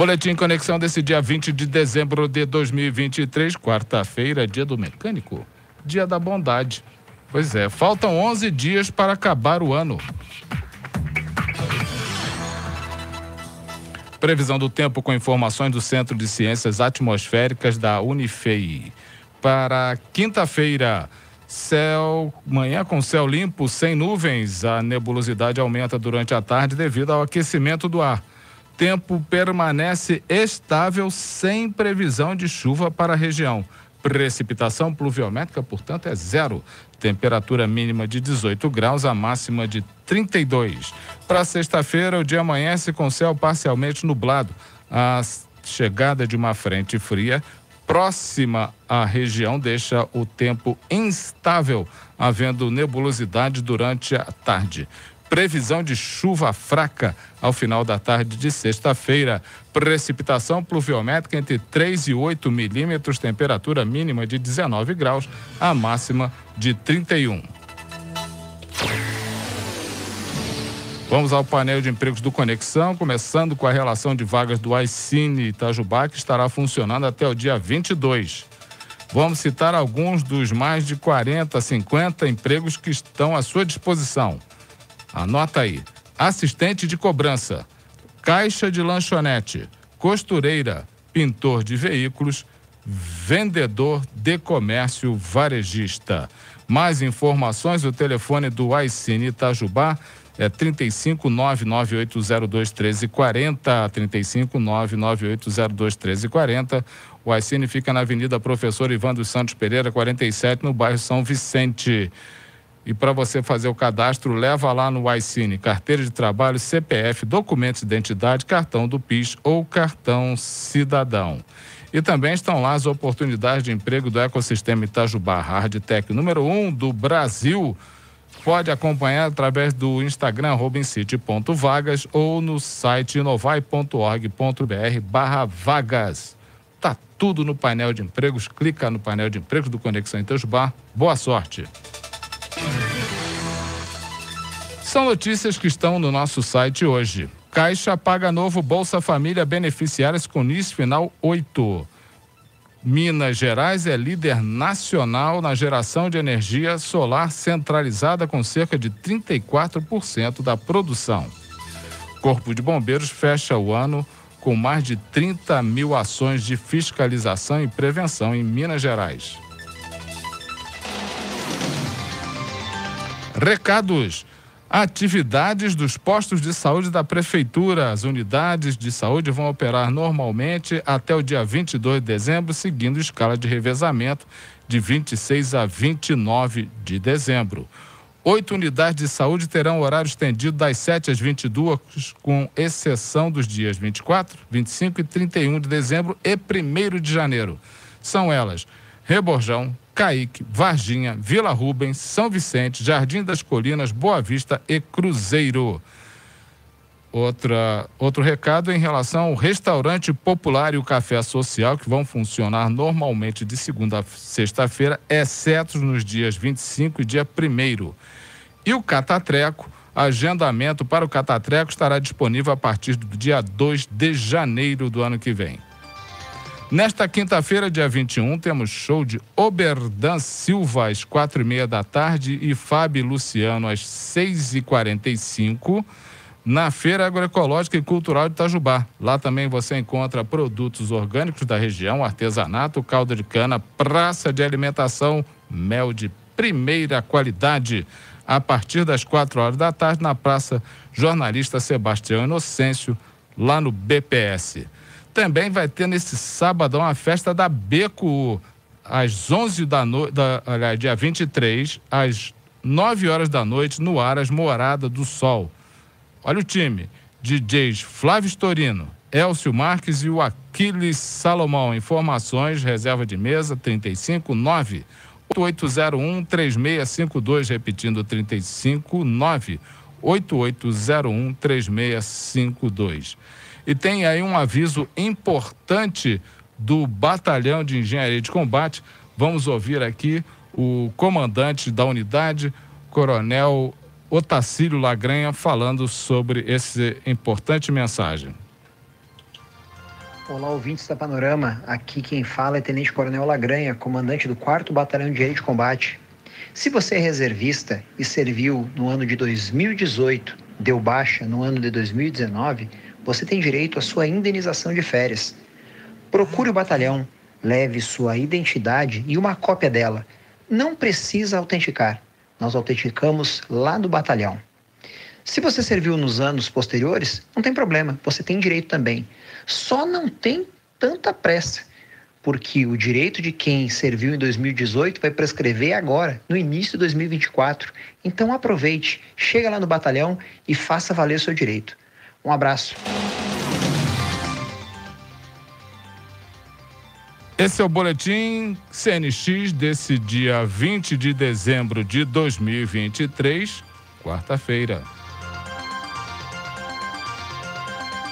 Boletim Conexão desse dia 20 de dezembro de 2023, quarta-feira, dia do mecânico, dia da bondade. Pois é, faltam 11 dias para acabar o ano. Previsão do tempo com informações do Centro de Ciências Atmosféricas da Unifei. Para quinta-feira, céu, manhã com céu limpo, sem nuvens. A nebulosidade aumenta durante a tarde devido ao aquecimento do ar. Tempo permanece estável, sem previsão de chuva para a região. Precipitação pluviométrica, portanto, é zero. Temperatura mínima de 18 graus, a máxima de 32. Para sexta-feira, o dia amanhece com céu parcialmente nublado. A chegada de uma frente fria próxima à região deixa o tempo instável, havendo nebulosidade durante a tarde. Previsão de chuva fraca ao final da tarde de sexta-feira. Precipitação pluviométrica entre 3 e 8 milímetros, temperatura mínima de 19 graus, a máxima de 31. Vamos ao painel de empregos do Conexão, começando com a relação de vagas do Aicine Itajubá, que estará funcionando até o dia 22. Vamos citar alguns dos mais de 40, 50 empregos que estão à sua disposição. Anota aí: assistente de cobrança, caixa de lanchonete, costureira, pintor de veículos, vendedor de comércio varejista. Mais informações, o telefone do Aicine Itajubá é 35 99802 1340, 35 99802 1340. O Aicine fica na Avenida Professor Ivan dos Santos Pereira, 47, no bairro São Vicente. E para você fazer o cadastro, leva lá no iCine, carteira de trabalho, CPF, documentos de identidade, cartão do PIS ou cartão cidadão. E também estão lá as oportunidades de emprego do ecossistema Itajubá Hardtech número 1 um do Brasil. Pode acompanhar através do Instagram robincity.vagas ou no site inovai.org.br barra vagas. Tá tudo no painel de empregos. Clica no painel de empregos do Conexão Itajubá. Boa sorte! São notícias que estão no nosso site hoje. Caixa paga novo Bolsa Família beneficiários com NIS final 8. Minas Gerais é líder nacional na geração de energia solar centralizada com cerca de 34% da produção. Corpo de Bombeiros fecha o ano com mais de 30 mil ações de fiscalização e prevenção em Minas Gerais. Recados. Atividades dos postos de saúde da Prefeitura. As unidades de saúde vão operar normalmente até o dia 22 de dezembro, seguindo escala de revezamento de 26 a 29 de dezembro. Oito unidades de saúde terão horário estendido das 7 às 22, com exceção dos dias 24, 25 e 31 de dezembro e 1 de janeiro. São elas Reborjão, Caíque, Varginha, Vila Rubens, São Vicente, Jardim das Colinas, Boa Vista e Cruzeiro. Outra, outro recado em relação ao restaurante popular e o café social, que vão funcionar normalmente de segunda a sexta-feira, exceto nos dias 25 e dia 1. E o Catatreco, agendamento para o Catatreco estará disponível a partir do dia 2 de janeiro do ano que vem. Nesta quinta-feira, dia 21, temos show de Oberdan Silva às quatro e meia da tarde e Fábio Luciano às seis e quarenta e cinco na Feira Agroecológica e Cultural de Itajubá. Lá também você encontra produtos orgânicos da região, artesanato, calda de cana, praça de alimentação, mel de primeira qualidade. A partir das quatro horas da tarde, na Praça Jornalista Sebastião Inocêncio, lá no BPS. Também vai ter nesse sábado a festa da Beco, às 11 da noite, aliás, dia 23, às 9 horas da noite, no Aras Morada do Sol. Olha o time: DJs Flávio Storino, Elcio Marques e o Aquiles Salomão. Informações, reserva de mesa 359 8801 3652, repetindo 359 8801 3652. E tem aí um aviso importante do Batalhão de Engenharia de Combate. Vamos ouvir aqui o comandante da unidade, Coronel Otacílio Lagranha, falando sobre essa importante mensagem. Olá, ouvintes da Panorama. Aqui quem fala é Tenente Coronel Lagranha, comandante do 4 Batalhão de Aire de Combate. Se você é reservista e serviu no ano de 2018, deu baixa no ano de 2019, você tem direito à sua indenização de férias. Procure o batalhão, leve sua identidade e uma cópia dela. Não precisa autenticar. Nós autenticamos lá no batalhão. Se você serviu nos anos posteriores, não tem problema, você tem direito também. Só não tem tanta pressa, porque o direito de quem serviu em 2018 vai prescrever agora, no início de 2024. Então aproveite, chega lá no batalhão e faça valer seu direito. Um abraço. Esse é o boletim CNX desse dia 20 de dezembro de 2023, quarta-feira.